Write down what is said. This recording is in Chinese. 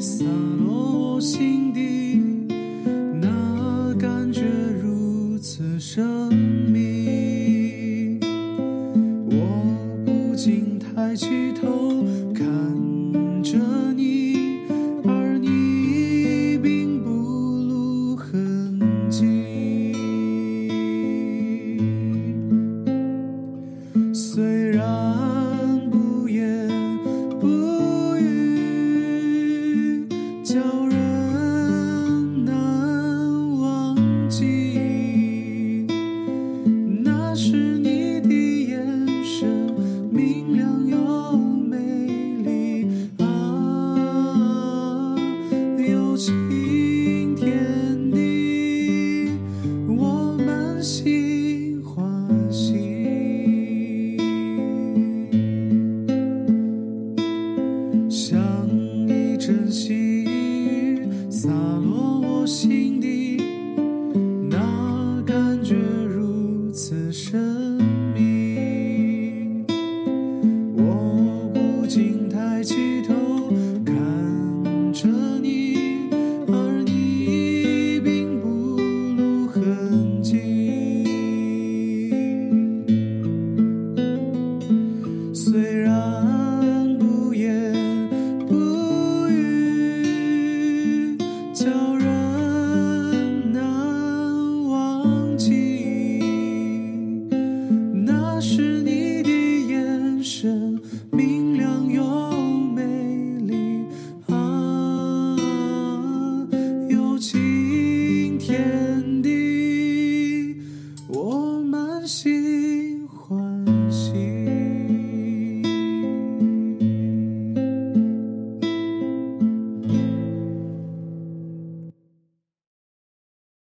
洒落我心底那感觉如此神秘。我不禁抬起头是你的眼神，明亮又美丽啊。友情天地，我满心欢喜。像一阵细雨，洒落我心底。抬起头。珍惜。